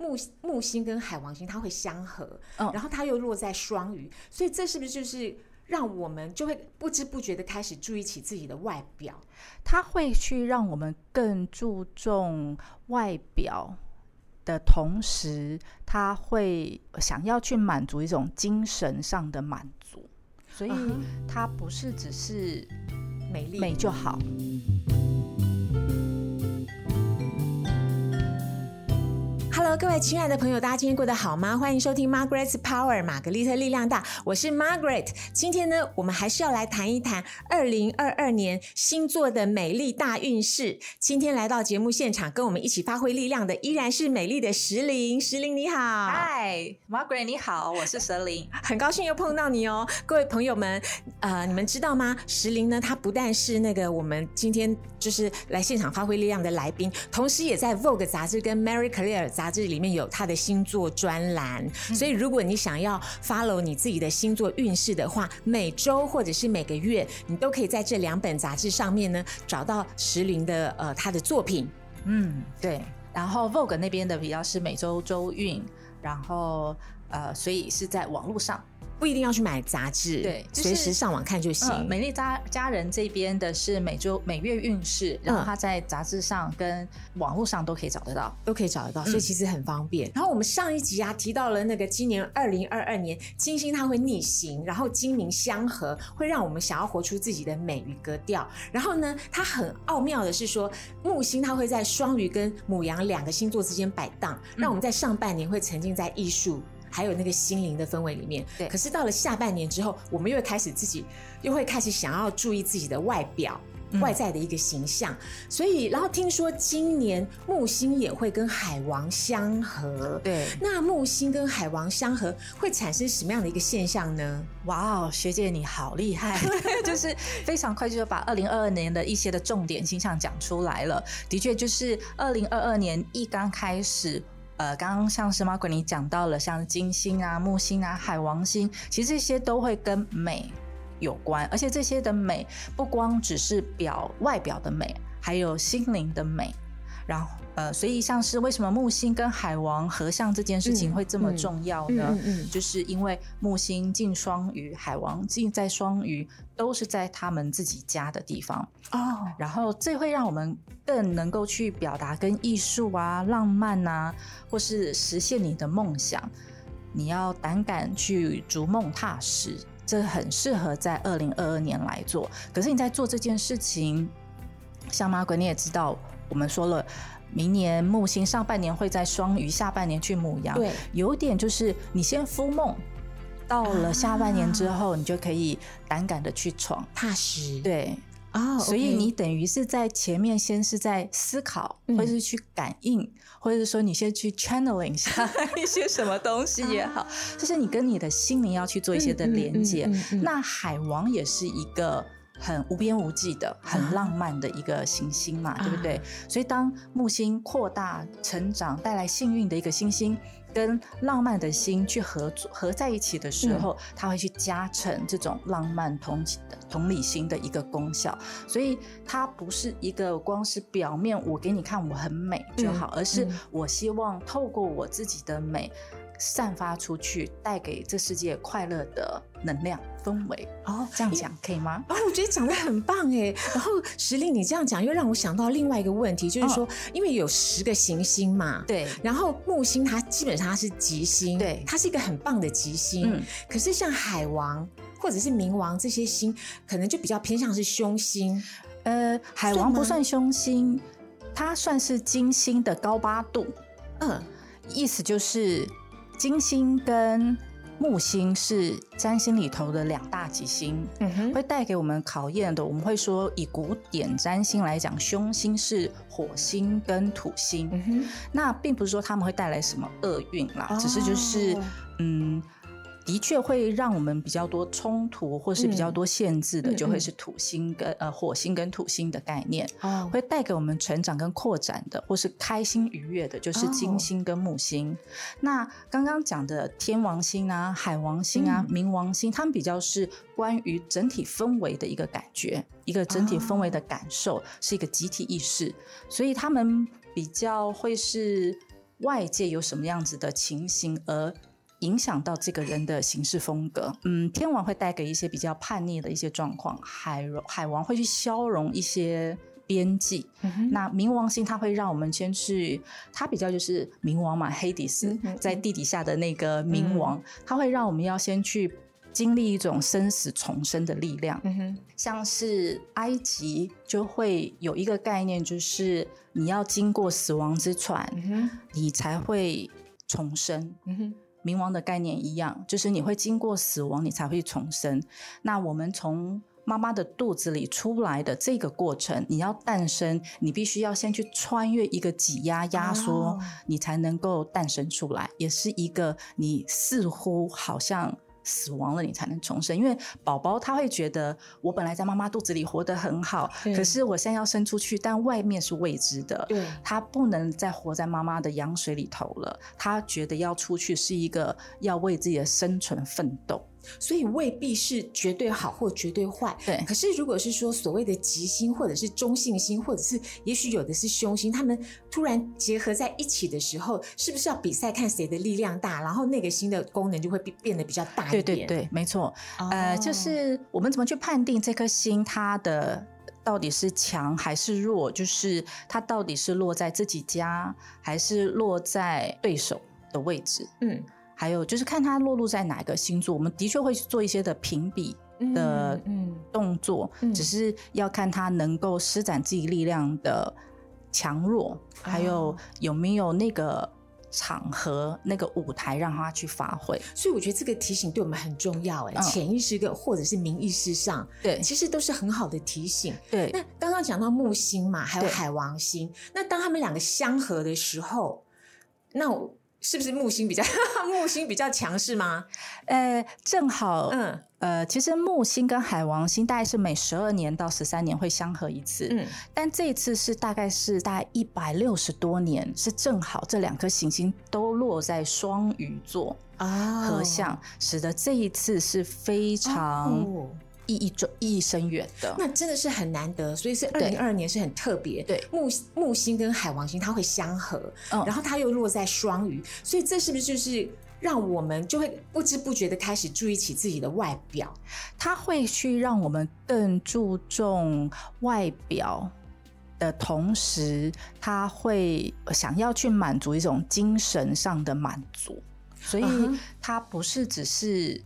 木木星跟海王星它会相合，嗯然后它又落在双鱼，所以这是不是就是让我们就会不知不觉的开始注意起自己的外表？它会去让我们更注重外表的同时，它会想要去满足一种精神上的满足，所以它不是只是美丽美就好。Hello，各位亲爱的朋友，大家今天过得好吗？欢迎收听 Margaret's Power，玛格丽特力量大，我是 Margaret。今天呢，我们还是要来谈一谈二零二二年星座的美丽大运势。今天来到节目现场，跟我们一起发挥力量的依然是美丽的石林。石林你好，嗨，Margaret，你好，我是蛇林。很高兴又碰到你哦，各位朋友们，呃，你们知道吗？石林呢，他不但是那个我们今天就是来现场发挥力量的来宾，同时也在 Vogue 杂志跟 Mary Claire 杂志里面有他的星座专栏。所以，如果你想要 follow 你自己的星座运势的话，每周或者是每个月，你都可以在这两本杂志上面呢找到石林的呃他的作品。嗯，对。然后 Vogue 那边的比较是每周周运，然后呃，所以是在网络上。不一定要去买杂志，对就是随时上网看就行。嗯，美丽家家人这边的是每周每月运势，然后嗯它在杂志上跟网络上都可以找得到。都可以找得到，所以其实很方便。然后我们上一集啊提到了那个今年二零二二年金星它会逆行，然后金冥相合，会让我们想要活出自己的美与格调。然后呢，它很奥妙的是说，木星它会在双鱼跟母羊两个星座之间摆荡，让我们在上半年会沉浸在艺术。还有那个心灵的氛围里面，对可是到了下半年之后，我们又会开始自己，又会开始想要注意自己的外表，嗯外在的一个形象。所以，然后听说今年木星也会跟海王相合。对，那木星跟海王相合会产生什么样的一个现象呢？哇哦，学姐你好厉害，就是非常快就把二零二二年的一些的重点星象讲出来了。的确，就是二零二二年一刚开始。呃，刚刚像是马鬼你讲到了，像金星啊、木星啊、海王星，其实这些都会跟美有关，而且这些的美不光只是表外表的美，还有心灵的美。然后，呃，所以像是为什么木星跟海王合相这件事情嗯会这么嗯重要呢？嗯嗯就是因为木星进双鱼，海王进在双鱼，都是在他们自己家的地方。哦，然后这会让我们更能够去表达跟艺术啊、浪漫啊，或是实现你的梦想。你要胆敢去逐梦踏实，这很适合在二零二二年来做。可是你在做这件事情，像马鬼你也知道，我们说了。明年木星上半年会在双鱼，下半年去母羊，对，有点就是你先敷梦，到了下半年之后，你就可以胆敢的去闯。踏实。对，哦，所以你等于是在前面先是在思考，嗯或者是去感应，或者是说你先去 channeling 一下 一些什么东西也好，就是你跟你的心灵要去做一些的连接。那海王也是一个。很无边无际的、很浪漫的一个行星嘛，对不对？所以当木星扩大、成长、带来幸运的一个星星，跟浪漫的心去合作合在一起的时候，它会去加成这种浪漫同同理心的一个功效。所以它不是一个光是表面我给你看我很美就好，嗯而是嗯我希望透过我自己的美。散发出去，带给这世界快乐的能量氛围。哦，这样讲可以吗？哦，我觉得讲的很棒哎。然后石令你这样讲，又让我想到另外一个问题，就是说，因为有十个行星嘛，对，然后木星它基本上它是吉星，对它是一个很棒的吉星。嗯可是像海王或者是冥王这些星，可能就比较偏向是凶星。呃，海王不算凶星，它算是金星的高八度，嗯，意思就是金星跟木星是占星里头的两大吉星，嗯哼，会带给我们考验的。我们会说，以古典占星来讲，凶星是火星跟土星，嗯哼，那并不是说他们会带来什么厄运啦，只是就是哦嗯。的确会让我们比较多冲突，或是比较多限制的，就会是土星跟呃火星跟土星的概念，哦，会带给我们成长跟扩展的，或是开心愉悦的，就是哦金星跟木星。那刚刚讲的天王星啊、海王星啊、嗯冥王星，他们比较是关于整体氛围的一个感觉，一个整体氛围的感受，是一个集体意识，所以他们比较会是。外界有什么样子的情形而影响到这个人的行事风格。嗯，天王会带给一些比较叛逆的一些状况，海海王会去消融一些。边际，那冥王星它会让我们先去，它比较就是冥王嘛，黑迪斯在地底下的那个冥王，它会让我们要先去经历一种生死重生的力量。像是埃及就会有一个概念，就是你要经过死亡之船，你才会重生。冥王的概念一样，就是你会经过死亡，你才会重生。那我们从妈妈的肚子里出来的这个过程，你要诞生，你必须要先去穿越一个挤压压缩，你才能够诞生出来，也是一个你似乎好像死亡了，你才能重生。因为宝宝他会觉得，我本来在妈妈肚子里活得很好，可是我现在要生出去，但外面是未知的，他不能再活在妈妈的羊水里头了。他觉得要出去是一个要为自己的生存奋斗。所以未必是绝对好或绝对坏。对。可是如果是说所谓的吉星，或者是中性星，或者是也许有的是凶星，他们突然结合在一起的时候，是不是要比赛看谁的力量大？然后那个星的功能就会变变得比较大一点。对对对，没错。呃，就是我们怎么去判定这颗星它的到底是强还是弱？就是它到底是落在自己家，还是落在对手的位置？嗯。还有就是看它落入在哪个星座，我们的确会做一些的评比的动作，只是要看它能够施展自己力量的强弱，还有有没有那个场合、那个舞台让他去发挥。所以我觉得这个提醒对我们很重要，哎，潜意识的或者是明意识上，对，其实都是很好的提醒。对，那刚刚讲到木星嘛，还有海王星，那当他们两个相合的时候，那我。是不是木星比较 木星比较强势吗？呃，正好，嗯，呃，其实木星跟海王星大概是每十二年到十三年会相合一次，嗯，但这一次是大概是大概一百六十多年，是正好这两颗行星都落在双鱼座啊合相，使得这一次是非常。意义重意义深远的，那真的是很难得，所以是二零二二年是很特别。对，木木星跟海王星它会相合，然后它又落在双鱼，所以这是不是就是让我们就会不知不觉的开始注意起自己的外表？它会去让我们更注重外表的同时，他会想要去满足一种精神上的满足，所以它不是只是。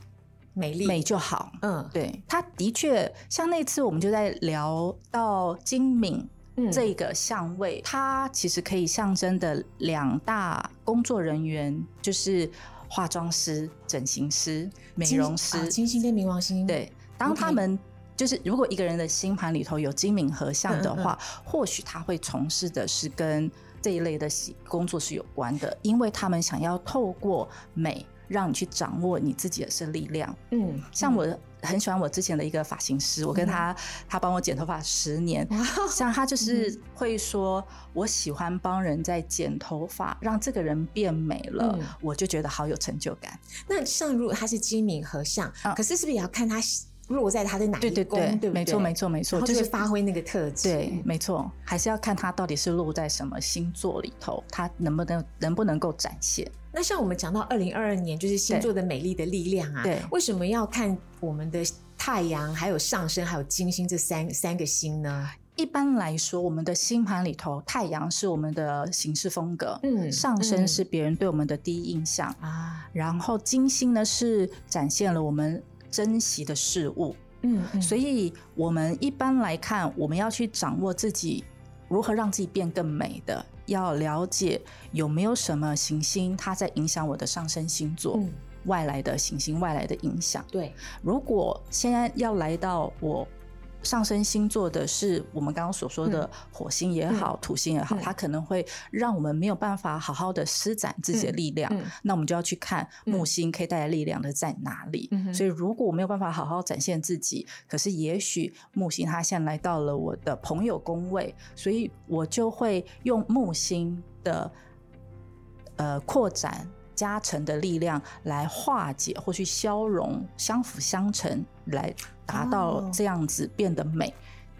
美丽。美就好，嗯，对，他的确像那次我们就在聊到精敏这个相位，它其实可以象征的两大工作人员就是化妆师、整形师、美容师，金星跟冥王星。对，当他们就是如果一个人的星盘里头有精敏合相的话，或许他会从事的是跟这一类的工作是有关的，因为他们想要透过美。让你去掌握你自己的是力量。嗯，像我很喜欢我之前的一个发型师，我跟他他帮我剪头发十年，像他就是会说，我喜欢帮人在剪头发，让这个人变美了，我就觉得好有成就感。那像如果他是精明和相，可是是不是也要看他落在他的哪？对对对，没错没错没错，就是发挥那个特质。对，没错，还是要看他到底是落在什么星座里头，他能不能能不能够展现。那像我们讲到二零二二年，就是星座的美丽的力量啊。对，为什么要看我们的太阳、还有上升、还有金星这三三个星呢？一般来说，我们的星盘里头，太阳是我们的行事风格，嗯，上升是别人对我们的第一印象啊，然后金星呢是展现了我们珍惜的事物，嗯，所以我们一般来看，我们要去掌握自己如何让自己变更美的。要了解有没有什么行星它在影响我的上升星座，外来的行星外来的影响。对，如果现在要来到我。上升星座的是我们刚刚所说的火星也好，土星也好，它可能会让我们没有办法好好的施展自己的力量。那我们就要去看木星可以带来力量的在哪里。所以如果我没有办法好好展现自己，可是也许木星它现在来到了我的朋友宫位，所以我就会用木星的呃扩展。加成的力量来化解或去消融，相辅相成，来达到这样子变得美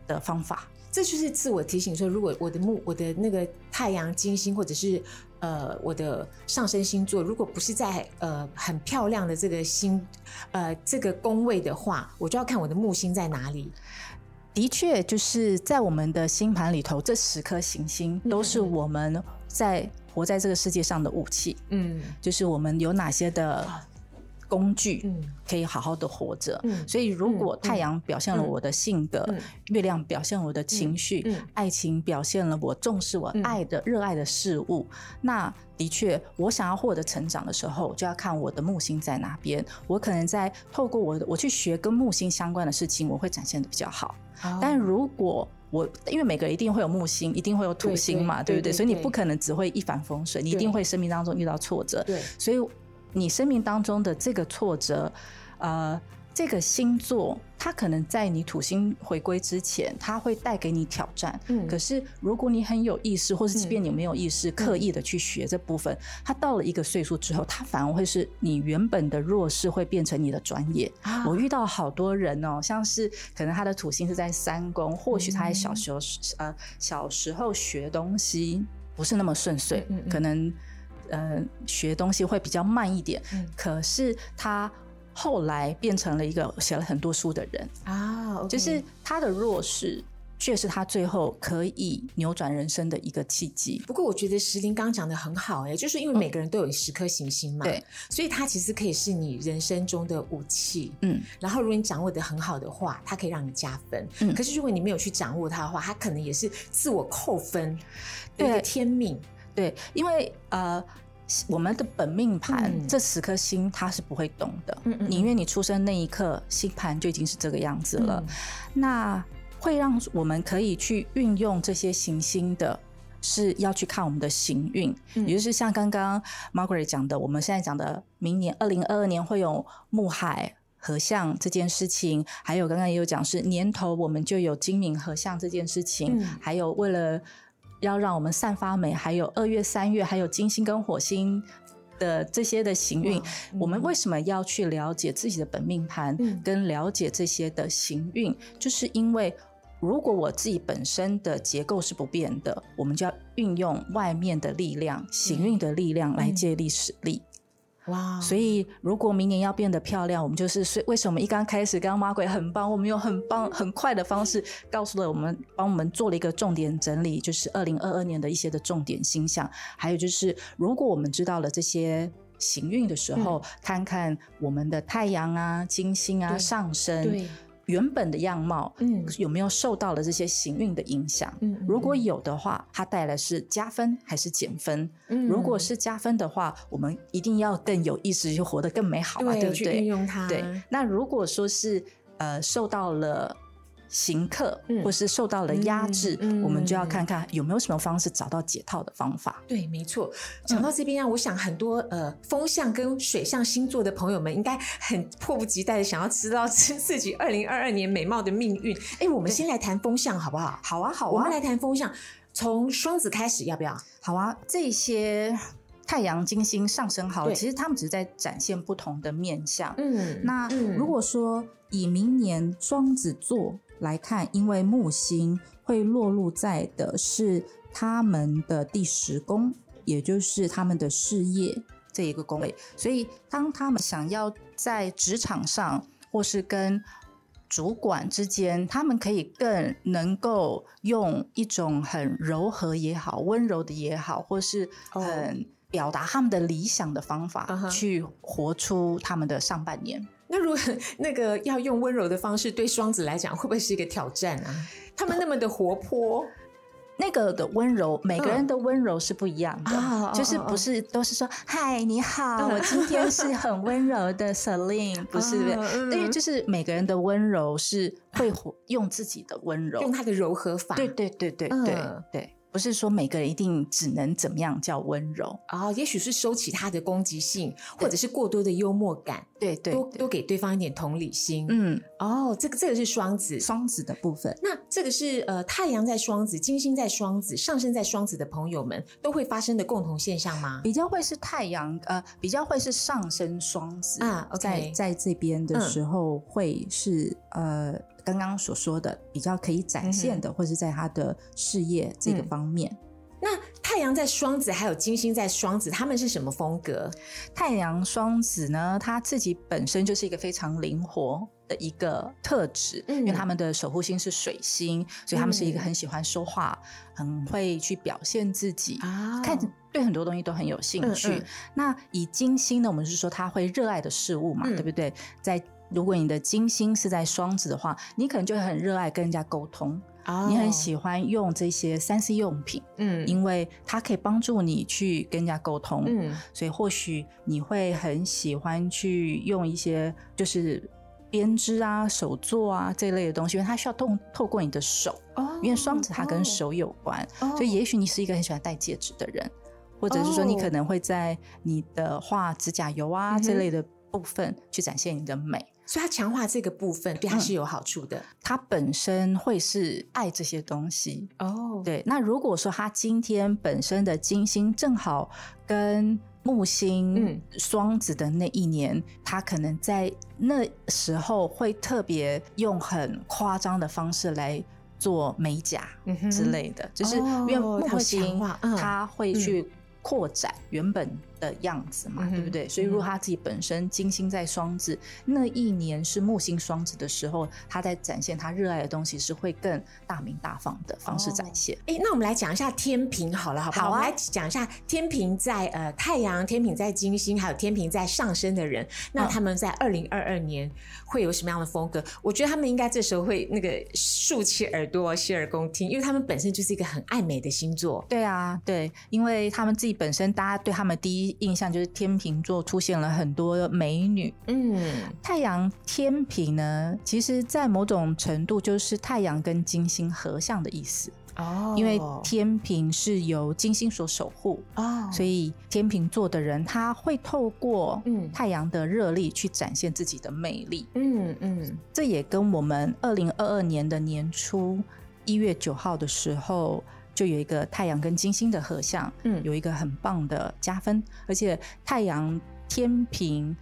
的方法。这就是自我提醒说，如果我的木、我的那个太阳、金星或者是呃我的上升星座如果不是在呃很漂亮的这个星呃这个宫位的话，我就要看我的木星在哪里。的确，就是在我们的星盘里头，这十颗行星都是我们在活在这个世界上的武器。嗯就是我们有哪些的工具嗯。可以好好的活着。嗯。所以，如果嗯太阳表现了我的性格，嗯。月亮表现了我的情绪，嗯。嗯。爱情表现了我重视我嗯。爱的、热爱的事物，那的确，我想要获得成长的时候，就要看我的木星在哪边。我可能在透过我的我去学跟木星相关的事情，我会展现的比较好。哦。但如果我因为每个人一定会有木星，一定会有土星嘛，对不对？所以你不可能只会一帆风顺，你一定会生命当中遇到挫折。对。所以你生命当中的这个挫折，呃，这个星座，它可能在你土星回归之前，它会带给你挑战。嗯可是如果你很有意识，或是即便你没有意识，刻意的去学这部分，它到了一个岁数之后，它反而会是你原本的弱势会变成你的专业。啊我遇到好多人哦，像是可能他的土星是在三宫，或许他在小时候、呃小时候学东西不是那么顺遂，可能呃学东西会比较慢一点，嗯可是他后来变成了一个写了很多书的人，啊就是他的弱势却是他最后可以扭转人生的一个契机。不过我觉得石林刚刚讲的很好哎、就是因为每个人都有十颗行星嘛，对，所以它其实可以是你人生中的武器。嗯，然后如果你掌握的很好的话，它可以让你加分。嗯可是如果你没有去掌握它的话，它可能也是自我扣分的一个对天命。对，因为呃。我们的本命盘、嗯这十颗星它是不会动的，嗯嗯因为你出生那一刻星盘就已经是这个样子了，嗯那会让我们可以去运用这些行星的。是要去看我们的行运，嗯也就是像刚刚 Margaret 讲的，我们现在讲的明年二零二二年会有木海合相这件事情，还有刚刚也有讲是年头我们就有金明合相这件事情，嗯还有为了要让我们散发美，还有二月、三月还有金星跟火星的这些的行运哇，我们为什么要去了解自己的本命盘，嗯跟了解这些的行运？就是因为如果我自己本身的结构是不变的，我们就要运用外面的力量、行运的力量来借力使力。哇，所以，如果明年要变得漂亮，我们就是所以为什么一刚开始，刚刚马鬼很棒，我们用很棒、很快的方式告诉了我们，帮我们做了一个重点整理，就是二零二二年的一些的重点星象，还有就是，如果我们知道了这些。行运的时候，看看我们的太阳啊、金星啊上升，对，原本的样貌，嗯有没有受到了这些行运的影响？嗯嗯如果有的话，它带来是加分还是减分？嗯如果是加分的话，我们一定要更有意识，去活得更美好嘛，对不对运对？用它，对。那如果说是呃受到了刑克，嗯或是受到了压制，嗯嗯我们就要看看有没有什么方式找到解套的方法。对，没错。讲到这边啊，我想很多呃风象跟水象星座的朋友们应该很迫不及待的想要知道 自自己二零二二年美貌的命运。哎，我们先来谈风象好不好？好啊，好我们来谈风象，从双子开始，要不要？好啊，这些太阳、金星上升好其实他们只是在展现不同的面相。嗯那嗯如果说以明年双子座来看，因为木星会落入在的是他们的第十宫，也就是他们的事业这一个宫位，所以当他们想要在职场上或是跟主管之间，他们可以更能够用一种很柔和也好、温柔的也好，或是哦。很表达他们的理想的方法，去活出他们的上半年。那如果那个要用温柔的方式对双子来讲，会不会是一个挑战啊？他们那么的活泼，那个的温柔，每个人的温柔是不一样的，啊就是不是都是说嗨你好，我今天是很温柔的 Celine，不是，因为就是每个人的温柔是会活用自己的温柔，用他的柔和法，对对对对对嗯。对，不是说每个人一定只能怎么样叫温柔，哦，也许是收起他的攻击性，或者是过多的幽默感，对对对多多给对方一点同理心。嗯，哦，这个这个是双子。双子的部分。那这个是呃，太阳在双子，金星在双子，上升在双子的朋友们都会发生的共同现象吗？比较会是太阳，呃，比较会是上升双子啊在在这边的嗯时候会是、呃刚刚所说的比较可以展现的，或是在他的事业这个嗯方面。那太阳在双子，还有金星在双子，他们是什么风格？太阳双子呢，他自己本身就是一个非常灵活的一个特质，嗯因为他们的守护星是水星，所以他们是一个很喜欢说话、很会去表现自己，啊看对很多东西都很有兴趣。那以金星呢，我们是说他会热爱的事物嘛，嗯对不对？在如果你的金星是在双子的话，你可能就会很热爱跟人家沟通，哦。你很喜欢用这些三 C 用品，嗯。因为它可以帮助你去跟人家沟通。嗯。所以或许你会很喜欢去用一些就是编织啊、手作啊这类的东西，因为它需要透透过你的手，哦因为双子它跟手有关，所以也许你是一个很喜欢戴戒指的人，或者是说你哦。可能会在你的画指甲油啊、这类的部分去展现你的美。所以他强化这个部分对他是有好处的。他本身会是爱这些东西，哦，对，那如果说他今天本身的金星正好跟木星嗯。双子的那一年，他可能在那时候会特别用很夸张的方式来做美甲之类的，就是哦因为木星化嗯。它会去扩展原本的样子嘛，嗯对不对？所以如果他自己本身金星在双子，那一年是木星双子的时候，他在展现他热爱的东西是会更大明大放的方式展现。哎，那我们来讲一下天平好了，好不好？好啊我们来讲一下天平在呃太阳、天平在金星，还有天平在上升的人，那嗯他们在二零二二年会有什么样的风格？我觉得他们应该这时候会那个竖起耳朵、洗耳恭听，因为他们本身就是一个很爱美的星座。对啊，对，因为他们自己本身，大家对他们第一印象就是天秤座出现了很多美女。嗯，太阳天平呢，其实在某种程度就是太阳跟金星合相的意思，哦因为天平是由金星所守护。哦，所以天秤座的人，他会透过嗯太阳的热力去展现自己的魅力。嗯嗯这也跟我们二零二二年的年初一月九号的时候，就有一个太阳跟金星的合相，嗯有一个很棒的加分，而且太阳天平。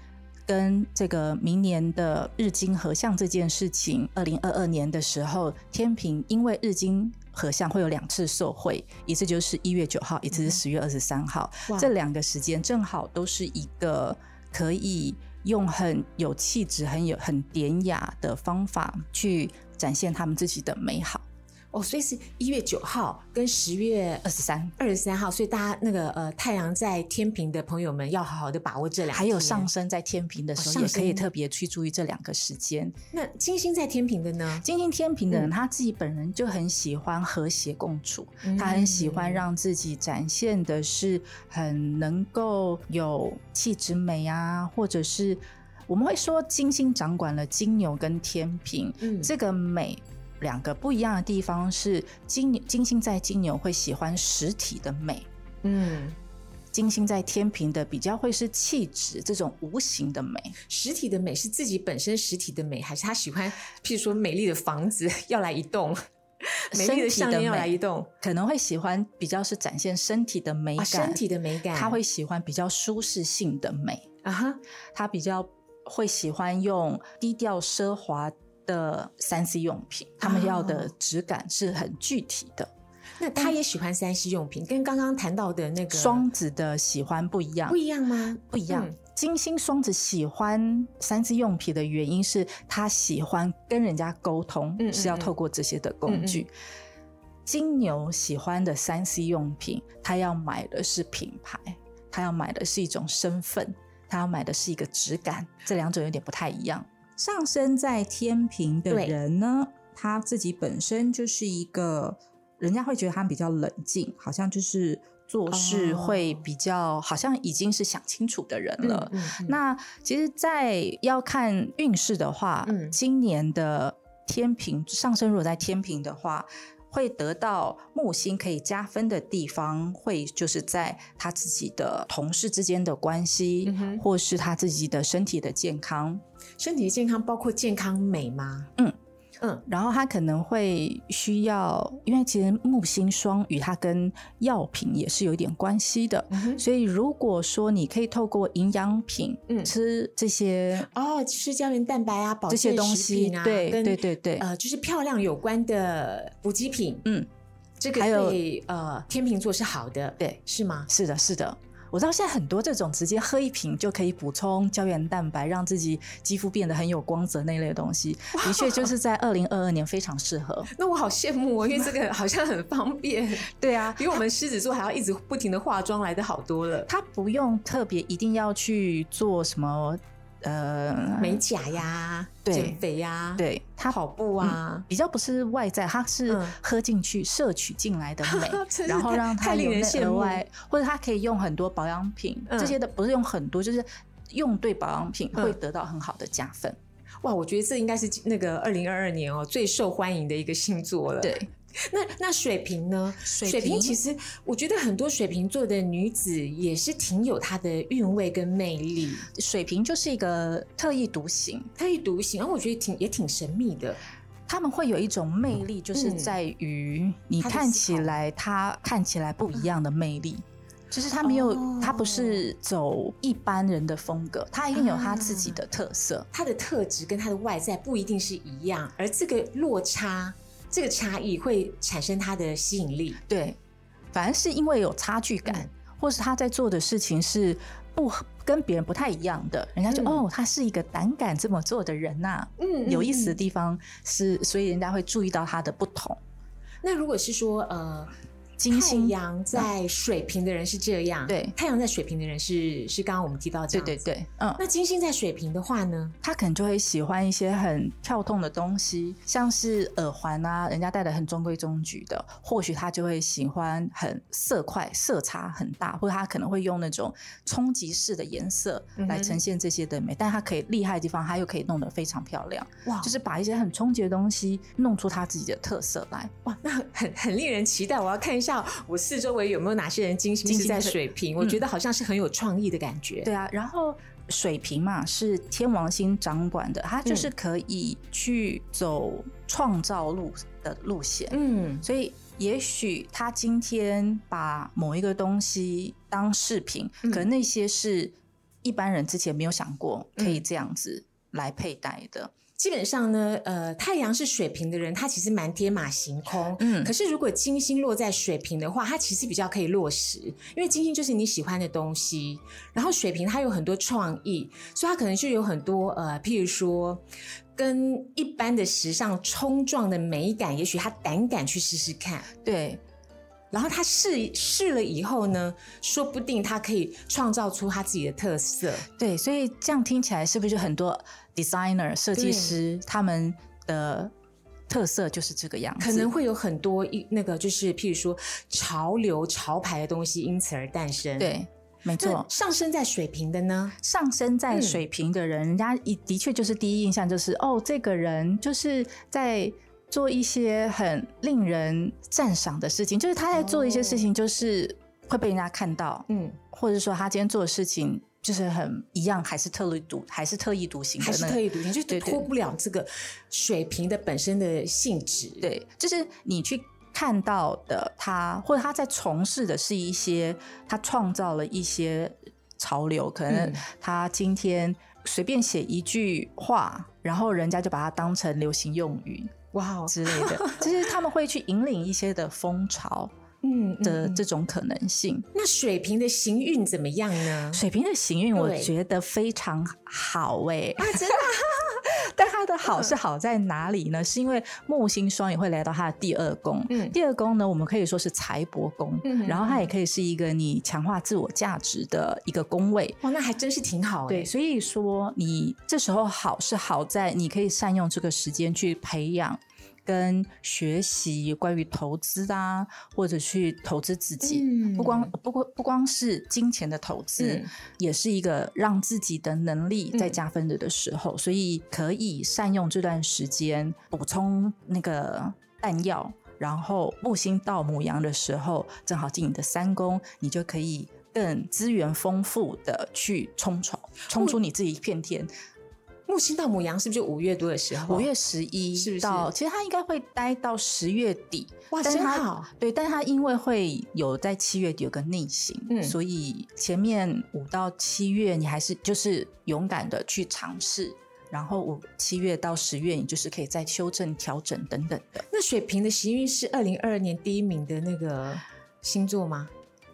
跟这个明年的日金合相这件事情，二零二二年的时候，天平因为日金合相会有两次受惠，一次就是一月九号，一次是十月二十三号。哇这两个时间正好都是一个可以用很有气质、很有很典雅的方法去展现他们自己的美好。哦，所以是一月九号跟十月二十三，二十三号，所以大家那个呃太阳在天平的朋友们要好好的把握这两天，还有上升在天平的时候，哦也可以特别去注意这两个时间。那金星在天平的呢？金星天平的人，嗯他自己本人就很喜欢和谐共处，嗯他很喜欢让自己展现的是很能够有气质美啊，或者是我们会说金星掌管了金牛跟天平，嗯这个美。两个不一样的地方是金牛金星在金牛会喜欢实体的美，嗯，金星在天平的比较会是气质这种无形的美。实体的美是自己本身实体的美，还是他喜欢，譬如说美丽的房子 要来一栋，美丽的项链要来一栋？可能会喜欢比较是展现身体的美啊，感，身体的美感，他会喜欢比较舒适性的美，啊哈，他比较会喜欢用低调奢华的三 C 用品，他们要的质感是很具体的。那他也喜欢三 C 用品，跟刚刚谈到的那个双子的喜欢不一样不，一样吗？不一样嗯。金星双子喜欢三 C 用品的原因是他喜欢跟人家沟通，嗯嗯是要透过这些的工具。金牛喜欢的三 C 用品，他要买的是品牌，他要买的是一种身份，他要买的是一个质感，这两种有点不太一样。上升在天平的人呢，他自己本身就是一个，人家会觉得他比较冷静，好像就是做事哦。会比较，好像已经是想清楚的人了。嗯嗯那其实，在要看运势的话，嗯。今年的天平上升如果在天平的话，会得到木星可以加分的地方，会就是在他自己的同事之间的关系，嗯或是他自己的身体的健康。身体健康包括健康美吗？嗯。嗯。然后他可能会需要，因为其实木星双鱼它跟药品也是有一点关系的，嗯所以如果说你可以透过营养品，嗯。吃这些哦，吃胶原蛋白啊，保这些健东西对对对对。呃，就是漂亮有关的补给品，嗯，这个对呃天秤座是好的，对，是吗？是的，是的。我知道现在很多这种直接喝一瓶就可以补充胶原蛋白，让自己肌肤变得很有光泽那类的东西，的确就是在二零二二年非常适合。那我好羡慕哦，因为这个好像很方便，对啊，比我们狮子座还要一直不停的化妆来的好多了。它不用特别一定要去做什么。呃，美甲呀，对减肥呀，对，它跑步啊，比较不是外在，它是嗯。喝进去、摄取进来的美 然后让它有额外，或者它可以用很多保养品，嗯。这些的不是用很多，就是用对保养品嗯。会得到很好的加分。哇，我觉得这应该是那个二零二二年哦最受欢迎的一个星座了。，对，那那水瓶呢？水瓶其实我觉得很多水瓶座的女子也是挺有她的韵味跟魅力，水瓶就是一个特异独行，特立独行，然后我觉得挺也挺神秘的。他们会有一种魅力，就是嗯在于你看起来，他看起来不一样的魅力。就是他没有，哦他不是走一般人的风格，他一定有他自己的特色。她的特质跟他的外在不一定是一样，而这个落差、这个差异会产生他的吸引力。对，反而是因为有差距感，嗯或是他在做的事情是不跟别人不太一样的，人家就、嗯哦，他是一个胆敢这么做的人呐、嗯有意思的嗯地方是，所以人家会注意到他的不同。那如果是说呃，太金星，阳在水瓶的人是这样，对太阳在水瓶的人是是刚刚我们提到这样。对对对，嗯，那金星在水瓶的话呢？他可能就会喜欢一些很跳动的东西，像是耳环啊，人家戴的很中规中矩的，或许他就会喜欢很色块、色差很大，或者他可能会用那种冲击式的颜色来呈现这些的美。但他可以厉害的地方，他又可以弄得非常漂亮，哇就是把一些很冲击的东西弄出他自己的特色来。哇，那很很很令人期待。我要看一下我四周围有没有哪些人金星是在水瓶，我觉得好像是很有创意的感觉。对啊，然后水平嘛是天王星掌管的，它就是可以去走创造路的路线。嗯，所以也许他今天把某一个东西当饰品，嗯。可能那些是一般人之前没有想过可以嗯。这样子来佩戴的。基本上呢，呃，太阳是水瓶的人，他其实蛮天马行空。嗯可是如果金星落在水瓶的话，他其实比较可以落实，因为金星就是你喜欢的东西，然后水瓶他有很多创意，所以他可能就有很多呃，譬如说。跟一般的时尚冲撞的美感，也许他胆敢去试试看，对，然后他试试了以后呢，说不定他可以创造出他自己的特色。对，所以这样听起来是不是就很多 designer 设计对师他们的特色就是这个样子？可能会有很多一那个就是譬如说潮流潮牌的东西因此而诞生。，对，没那错。上升在水平的呢？上升在嗯水平的人，人家一的确就是第一印象就是哦，这个人就是在做一些很令人赞赏的事情，就是他在做一些事情，就是会被人家看到，嗯，或者说他今天做的事情就是很一样，还是特立独，还是特异独行的还是那个特立独行，就脱不了这个水平的本身的性质。，对，就是你去看到的他，或者他在从事的是一些他创造了一些潮流，可能嗯。他今天随便写一句话，然后人家就把它当成流行用语哇哦，之类的，就是他们会去引领一些的风潮嗯的这种可能性。那水瓶的行运怎么样呢？水瓶的行运，我觉得非常好哎、啊，真的 但它的好是好在哪里呢？是因为木星双也会来到它的第二宫，嗯第二宫呢，我们可以说是财帛宫，嗯然后它也可以是一个你强化自我价值的一个宫位。哇，那还真是挺好哎。对，所以说你这时候好是好在你可以善用这个时间去培养跟学习关于投资啊，或者去投资自己。嗯不光不光不光是金钱的投资，嗯也是一个让自己的能力在嗯加分的的时候，所以可以善用这段时间补充那个弹药。然后木星到母羊的时候，正好进你的三宫，你就可以更资源丰富的去冲闯，冲出你自己一片天。木星到母羊是不是就五月多的时候？五月十一是不是到，其实它应该会待到十月底。哇，真好。对，但它因为会有在七月底有个逆行，嗯所以前面五到七月你还是就是勇敢的去尝试然后五七月到十月，你就是可以再修正调整等等的。那水瓶的行运是二零二二年第一名的那个星座吗？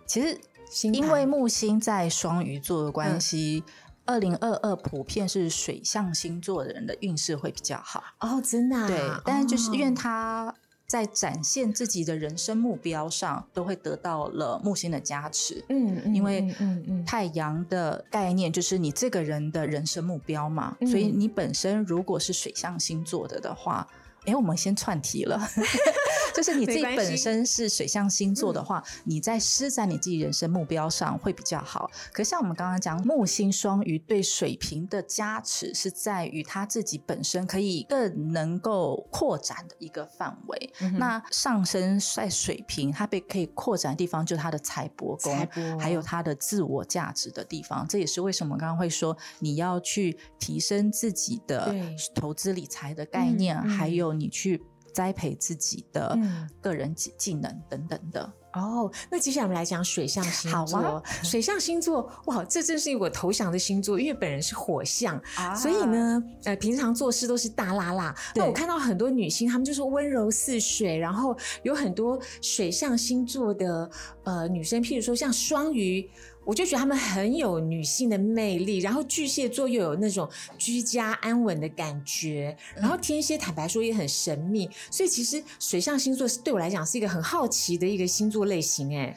其实因为木星在双鱼座的关系，二零二二普遍是水象星座的人的运势会比较好。哦，真的、啊，对，但是就是因为哦他在展现自己的人生目标上，都会得到了木星的加持。嗯，嗯因为嗯嗯嗯太阳的概念就是你这个人的人生目标嘛，嗯所以你本身如果是水象星座的的话，哎，我们先串题了，就是你自己本身是水象星座的话，你在施展你自己人生目标上会比较好。可像我们刚刚讲木星双鱼对水瓶的加持是在于他自己本身可以更能够扩展的一个范围。嗯那上升在水瓶，它被可以扩展的地方就是它的财帛宫，帛还有他的自我价值的地方。这也是为什么刚刚会说你要去提升自己的投资理财的概念，还有你去栽培自己的嗯个人技技能等等的。哦，那接下来我们来讲水象星好座。啊 水象星座，哇，这正是我投降的星座，因为本人是火象，啊所以，呢，呃，平常做事都是大辣辣。那我看到很多女性，她们就是温柔似水，然后有很多水象星座的呃女生，譬如说像双鱼。我就觉得他们很有女性的魅力，然后巨蟹座又有那种居家安稳的感觉，然后天蝎坦白说也很神秘，所以其实水象星座是对我来讲是一个很好奇的一个星座类型。哎，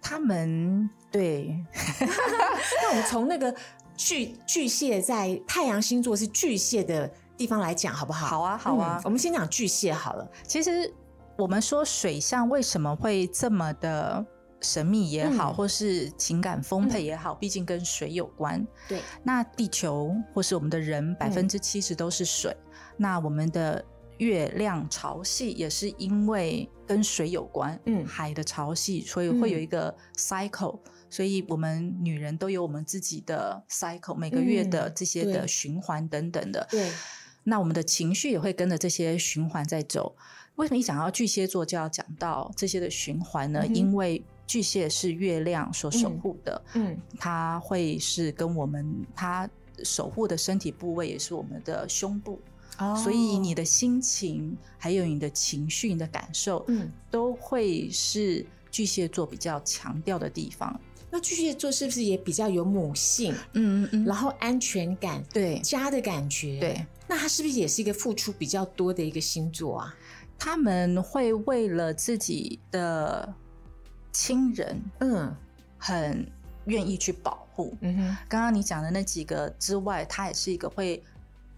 他们对 那我们从那个巨巨蟹在太阳星座是巨蟹的地方来讲，好不好？好啊好啊嗯我们先讲巨蟹好了。其实我们说水象为什么会这么的神秘也好，嗯或是情感丰沛也好，毕竟跟水有关。对，那地球或是我们的人百分之七十都是水，那我们的月亮潮汐也是因为跟水有关，嗯海的潮汐，所以会有一个 cycle。所以我们女人都有我们自己的 cycle，每个月的嗯这些的循环等等的。对，那我们的情绪也会跟着这些循环在走。为什么一讲到巨蟹座就要讲到这些的循环呢？嗯因为巨蟹是月亮所守护的，嗯它会是跟我们它守护的身体部位也是我们的胸部，哦所以你的心情还有你的情绪、你的感受，嗯，都会是巨蟹座比较强调的地方。那巨蟹座是不是也比较有母性，嗯嗯然后安全感、对家的感觉？对，那他是不是也是一个付出比较多的一个星座啊？他们会为了自己的亲人嗯很愿意去保护。嗯哼，刚刚你讲的那几个之外，他也是一个会，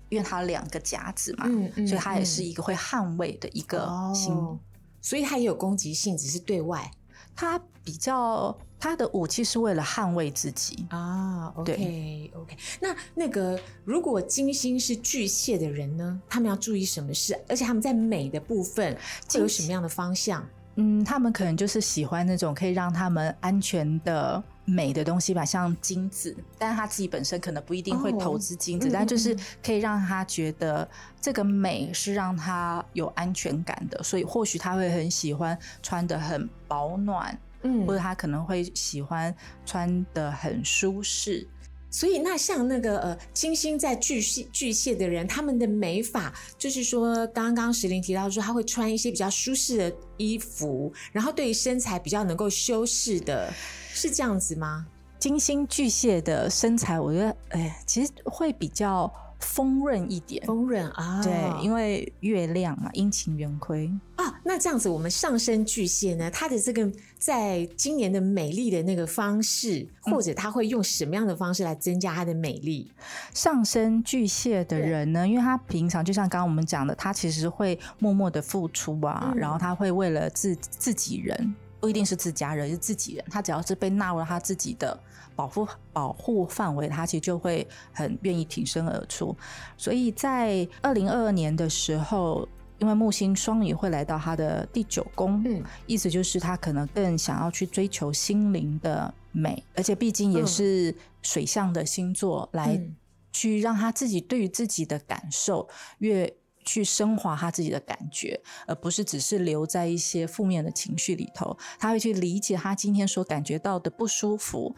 因为他两个夹子嘛，嗯嗯所以他也嗯是一个会捍卫的一个心。哦所以他也有攻击性，只是对外他比较他的武器是为了捍卫自己。啊。对 OK OK，那那个如果金星是巨蟹的人呢，他们要注意什么事？而且他们在美的部分会有什么样的方向？嗯，他们可能就是喜欢那种可以让他们安全的美的东西吧，像金子，但是他自己本身可能不一定会哦投资金子，嗯但就是嗯可以让他觉得这个美是让他有安全感的，所以或许他会很喜欢穿的很保暖，嗯或者他可能会喜欢穿的很舒适。所以，那像那个呃，金星在巨蟹巨蟹的人，他们的美法就是说，刚刚石林提到说，他会穿一些比较舒适的衣服，然后对于身材比较能够修饰的，是这样子吗？金星巨蟹的身材，我觉得，哎，其实会比较丰润一点。丰润啊，对，因为月亮嘛，阴晴圆亏。啊，那这样子，我们上升巨蟹呢，它的这个在今年的美丽的那个方式，或者他会用什么样的方式来增加它的美丽？上升巨蟹的人呢，因为他平常就像刚刚我们讲的，他其实会默默的付出啊，嗯然后他会为了自自己人，不一定是自家人，是自己人，他只要是被纳入了他自己的保护保护范围，他其实就会很愿意挺身而出。所以在二零二二年的时候。因为木星双鱼会来到他的第九宫，嗯。意思就是他可能更想要去追求心灵的美，而且毕竟也嗯是水象的星座，来嗯。去让他自己对于自己的感受越去升华他自己的感觉，而不是只是留在一些负面的情绪里头。他会去理解他今天所感觉到的不舒服，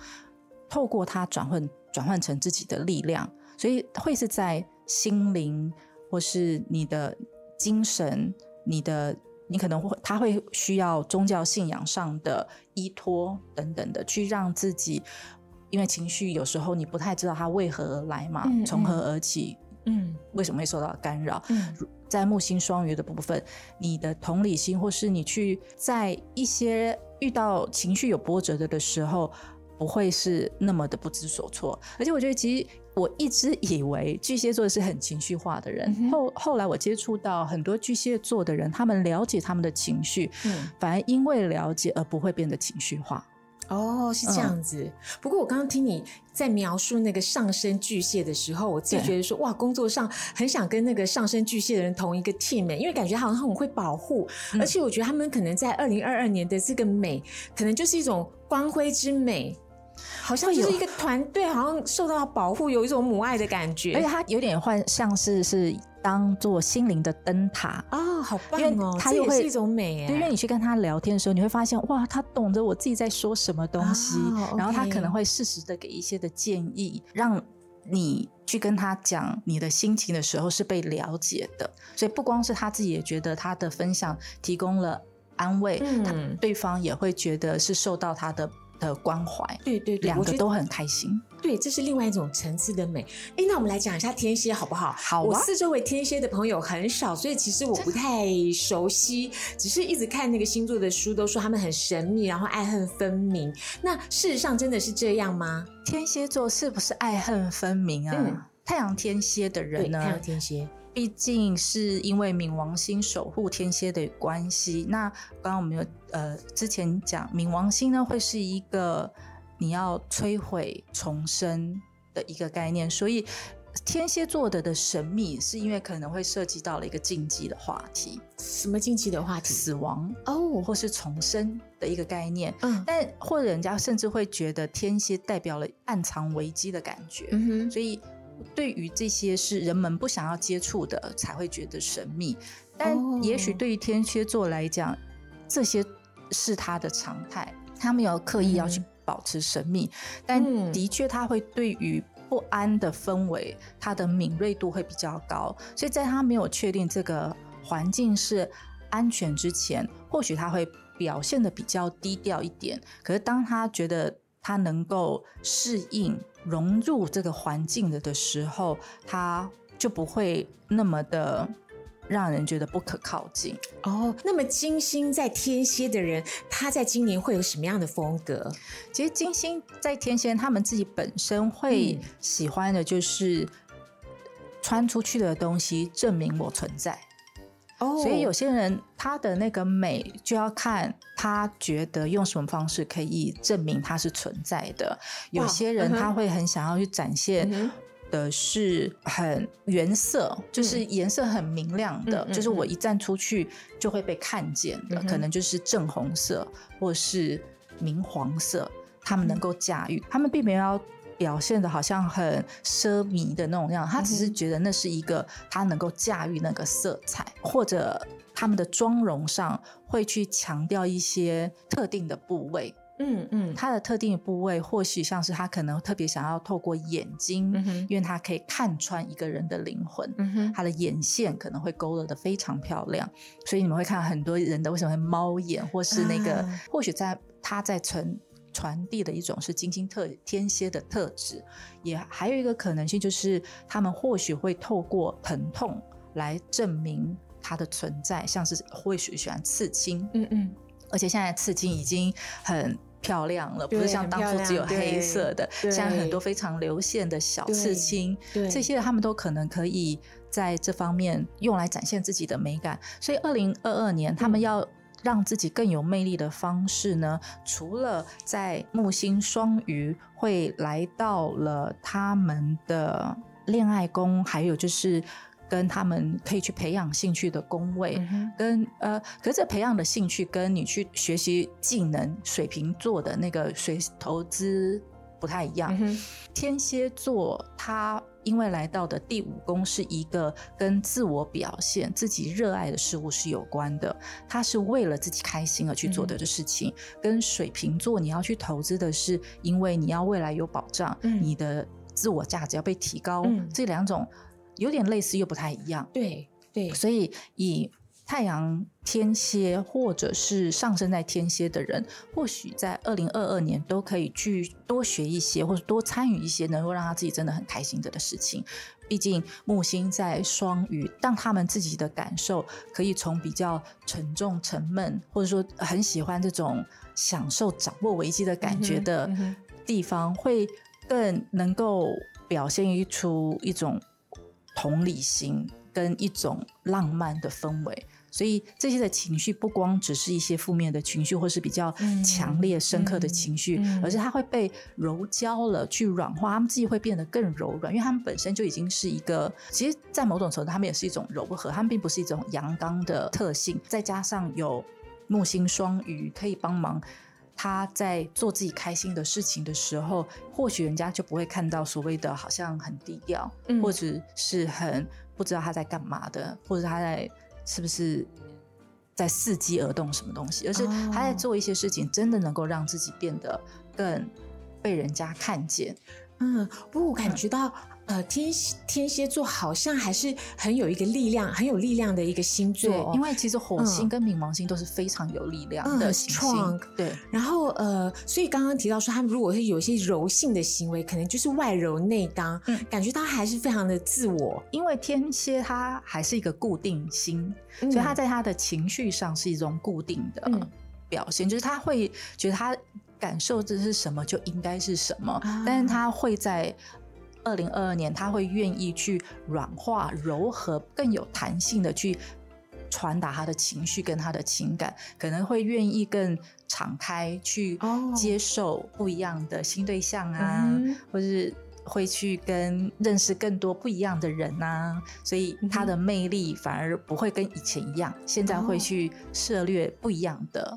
透过他转换转换成自己的力量，所以会是在心灵或是你的精神，你的你可能会他会需要宗教信仰上的依托等等的，去让自己，因为情绪有时候你不太知道它为何而来嘛，嗯从何而起，嗯为什么会受到干扰？嗯在木星双鱼的部分，你的同理心，或是你去在一些遇到情绪有波折的的时候，不会是那么的不知所措。而且我觉得，其实我一直以为巨蟹座是很情绪化的人，嗯后后来我接触到很多巨蟹座的人，他们了解他们的情绪，嗯，反而因为了解而不会变得情绪化。哦，是这样子。不过我刚刚听你在描述那个上升巨蟹的时候，我自己觉得说，哇，工作上很想跟那个上升巨蟹的人同一个 team，欸因为感觉他好像很会保护，嗯。而且我觉得他们可能在二零二二年的这个美，可能就是一种光辉之美。好像就是一个团队，好像受到保护，有一种母爱的感觉。而且他有点换，像是是当做心灵的灯塔。哦，好棒因为哦！他又是一种美耶。对，因为你去跟他聊天的时候，你会发现，哇，他懂得我自己在说什么东西，哦然后他可能会适时的给一些的建议，让你去跟他讲你的心情的时候是被了解的。所以不光是他自己也觉得他的分享提供了安慰，他嗯，对方也会觉得是受到他的的关怀，对对对，两个都很开心。对，这是另外一种层次的美。哎，那我们来讲一下天蝎好不好？好啊我四周围天蝎的朋友很少，所以其实我不太熟悉，只是一直看那个星座的书，都说他们很神秘，然后爱恨分明。那事实上真的是这样吗？天蝎座是不是爱恨分明啊？嗯太阳天蝎的，人呢？太阳天蝎，毕竟是因为冥王星守护天蝎的关系，那刚刚我们有呃之前讲冥王星呢会是一个你要摧毁重生的一个概念，所以天蝎座的的神秘是因为可能会涉及到了一个禁忌的话题，什么禁忌的话题？死亡哦，或是重生的一个概念。嗯但或者人家甚至会觉得天蝎代表了暗藏危机的感觉，嗯哼，所以对于这些是人们不想要接触的，才会觉得神秘。但哦也许对于天蝎座来讲，这些是他的常态，他没有刻意要去嗯保持神秘，但嗯的确他会对于。不安的氛围，他的敏锐度会比较高，所以在他没有确定这个环境是安全之前，或许他会表现的比较低调一点。可是当他觉得他能够适应、融入这个环境的的时候，他就不会那么的让人觉得不可靠近。哦，那么金星在天蝎的人，他在今年会有什么样的风格？其实金星在天蝎，他们自己本身会嗯喜欢的就是穿出去的东西证明我存在。哦所以有些人他的那个美就要看他觉得用什么方式可以证明它是存在的。有些人他会很想要去展现嗯的是很原色，就是颜色很明亮的，就是我一站出去就会被看见的，嗯可能就是正红色或是明黄色，他们能够驾驭，他们并没有要。表现的好像很奢靡的那种样，他只是觉得那是一个他能够驾驭那个色彩，或者他们的妆容上会去强调一些特定的部位，嗯嗯，他的特定的部位，或许像是他可能特别想要透过眼睛，嗯因为他可以看穿一个人的灵魂，嗯哼，他的眼线可能会勾勒的非常漂亮，所以你们会看很多人的为什么会猫眼，或是那个，啊。或许在他在传传递的一种是金星特天蝎的特质，也还有一个可能性就是他们或许会透过疼痛来证明它的存在，像是或许喜欢刺青，嗯嗯，而且现在刺青已经很漂亮了，不是像当初只有黑色的，对现在很多非常流线的小刺青，对。这些他们都可能可以在这方面用来展现自己的美感。所以，二零二二年他们要让自己更有魅力的方式呢，除了在木星双鱼会来到了他们的恋爱宫，还有就是跟他们可以去培养兴趣的宫位。嗯跟呃，可是这培养的兴趣跟你去学习技能，水瓶座的那个水投资不太一样。嗯天蝎座它因为来到的第五宫是一个跟自我表现、自己热爱的事物是有关的，它是为了自己开心而去做的事情。跟水瓶座你要去投资的是，因为你要未来有保障，嗯你的自我价值要被提高，嗯这两种。有点类似又不太一样。对对，所以以太阳天蝎或者是上升在天蝎的人，或许在二零二二年都可以去多学一些，或者多参与一些能够让他自己真的很开心的的事情。毕竟木星在双鱼，让他们自己的感受可以从比较沉重、沉闷，或者说很喜欢这种享受掌握危机的感觉的地方，会更能够表现出一种同理心跟一种浪漫的氛围。所以这些的情绪不光只是一些负面的情绪，或是比较强烈、深刻的情绪，而是它会被柔焦了，去软化，他们自己会变得更柔软，因为他们本身就已经是一个，其实，在某种程度，他们也是一种柔和，他们并不是一种阳刚的特性。再加上有木星双鱼可以帮忙，他在做自己开心的事情的时候，或许人家就不会看到所谓的好像很低调，或者是很不知道他在干嘛的，或者他在。是不是在伺机而动什么东西？而是他在做一些事情，真的能够让自己变得更被人家看见。嗯，不过我感觉到。呃，天天蝎座好像还是很有一个力量，很有力量的一个星座。对，因为其实火星跟冥王星都是非常有力量的行星。对。然后呃，所以刚刚提到说，他们如果是有一些柔性的行为，可能就是外柔内刚，嗯，感觉他还是非常的自我。因为天蝎他还是一个固定星，所以他在他的情绪上是一种固定的表现，就是他会觉得他感受这是什么就应该是什么，但是他会在。二零二二年，他会愿意去软化、柔和、更有弹性的去传达他的情绪跟他的情感，可能会愿意更敞开去接受不一样的新对象啊，或是会去跟认识更多不一样的人啊，所以他的魅力反而不会跟以前一样，现在会去涉略不一样的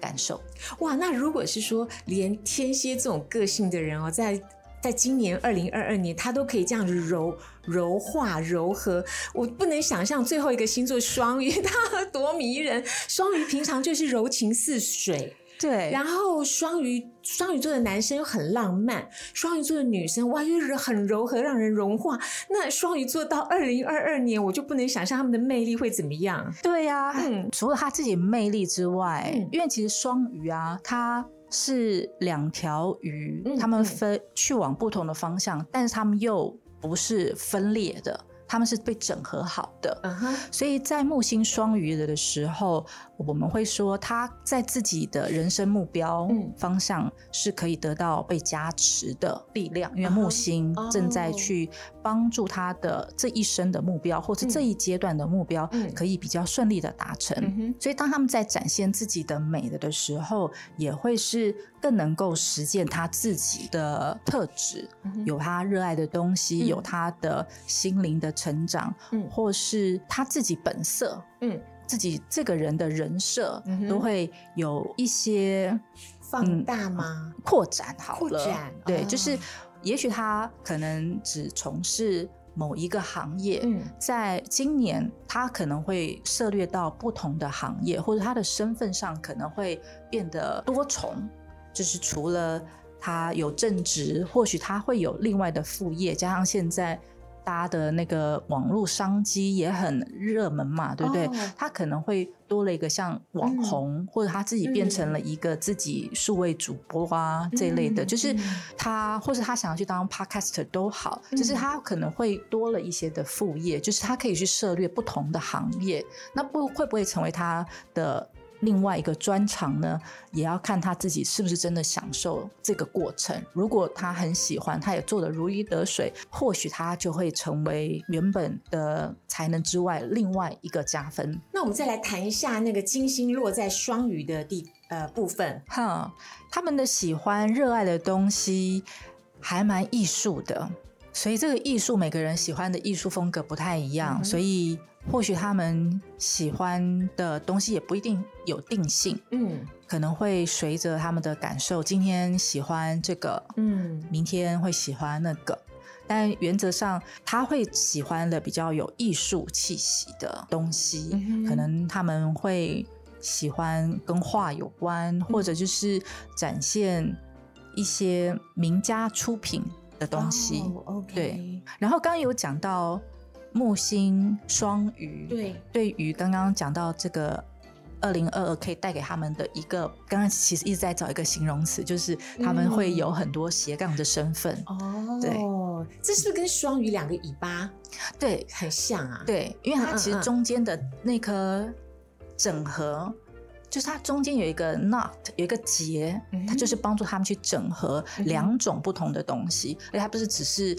感受。哇，那如果是说连天蝎这种个性的人哦，在在今年二零二二年，他都可以这样子柔柔化、柔和。我不能想象最后一个星座双鱼，他多迷人。双鱼平常就是柔情似水，对。然后双鱼双鱼座的男生又很浪漫，双鱼座的女生哇又是很柔和，让人融化。那双鱼座到二零二二年，我就不能想象他们的魅力会怎么样。对呀，嗯，除了他自己魅力之外，因为其实双鱼啊，他。是两条鱼，他们分去往不同的方向，但是他们又不是分裂的。他们是被整合好的，所以在木星双鱼的时候，我们会说他在自己的人生目标方向是可以得到被加持的力量，因为木星正在去帮助他的这一生的目标，或者这一阶段的目标可以比较顺利的达成。所以当他们在展现自己的美的的时候，也会是更能够实践他自己的特质，有他热爱的东西，有他的心灵的。成长，嗯，或是他自己本色，嗯，自己这个人的人设，都会有一些放大吗？扩展好了，扩展，对，就是也许他可能只从事某一个行业，嗯，在今年他可能会涉猎到不同的行业，或者他的身份上可能会变得多重，就是除了他有正职，或许他会有另外的副业，加上现在。搭的那个网络商机也很热门嘛，对不对？他可能会多了一个像网红，或者他自己变成了一个自己数位主播啊这一类的，就是他或者他想要去当 podcaster 都好，就是他可能会多了一些的副业，就是他可以去涉猎不同的行业，那不会不会成为他的？另外一个专长呢，也要看他自己是不是真的享受这个过程。如果他很喜欢，他也做得如鱼得水，或许他就会成为原本的才能之外另外一个加分。那我们再来谈一下那个金星落在双鱼的地呃部分。哈，他们的喜欢、热爱的东西还蛮艺术的，所以这个艺术每个人喜欢的艺术风格不太一样，所以。或许他们喜欢的东西也不一定有定性，嗯，可能会随着他们的感受，今天喜欢这个，嗯，明天会喜欢那个，但原则上他会喜欢的比较有艺术气息的东西，可能他们会喜欢跟画有关，或者就是展现一些名家出品的东西，对。然后刚刚有讲到。木星双鱼，对，对于刚刚讲到这个二零二二可以带给他们的一个，刚刚其实一直在找一个形容词，就是他们会有很多斜杠的身份。哦，对，这是不是跟双鱼两个尾巴对很像啊？对，因为它其实中间的那颗整合。就是它中间有一个 knot，有一个结，它就是帮助他们去整合两种不同的东西，而且它不是只是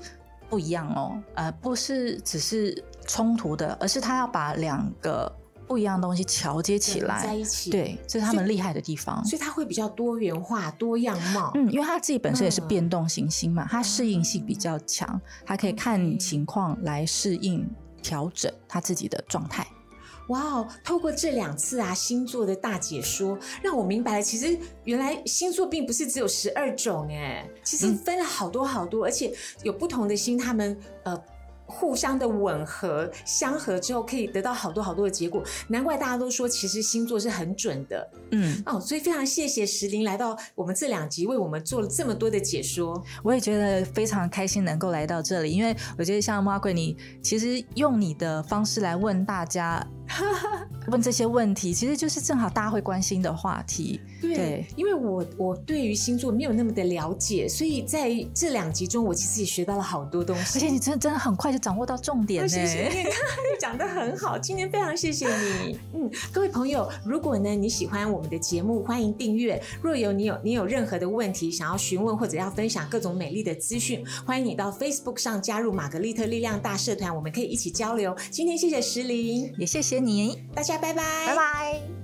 不一样哦，呃，不是只是冲突的，而是他要把两个不一样的东西桥接起来，在一起，，对，这是他们厉害的地方。所以他会比较多元化、多样貌。嗯，因为他自己本身也是嗯变动行星嘛，他适应性比较强，他可以看情况来适应调整他自己的状态。哇哦！透过这两次啊星座的大解说，让我明白了，其实原来星座并不是只有十二种哎，其实嗯分了好多好多，而且有不同的星，他们呃。互相的吻合、相合之后，可以得到好多好多的结果。难怪大家都说，其实星座是很准的嗯，哦。所以非常谢谢石林来到我们这两集，为我们做了这么多的解说。我也觉得非常开心能够来到这里，因为我觉得像 Margaret，你其实用你的方式来问大家 问这些问题，其实就是正好大家会关心的话题。对，对因为我我对于星座没有那么的了解，所以在这两集中，我其实也学到了好多东西。而且你真的真的很快就掌握到重点呢。谢谢讲的很好，今天非常谢谢你。嗯，各位朋友，如果呢你喜欢我们的节目，欢迎订阅。若有你有你有任何的问题想要询问或者要分享各种美丽的资讯，欢迎你到 Facebook 上加入玛格丽特力量大社团，我们可以一起交流。今天谢谢石林，也谢你，大家拜拜，拜拜。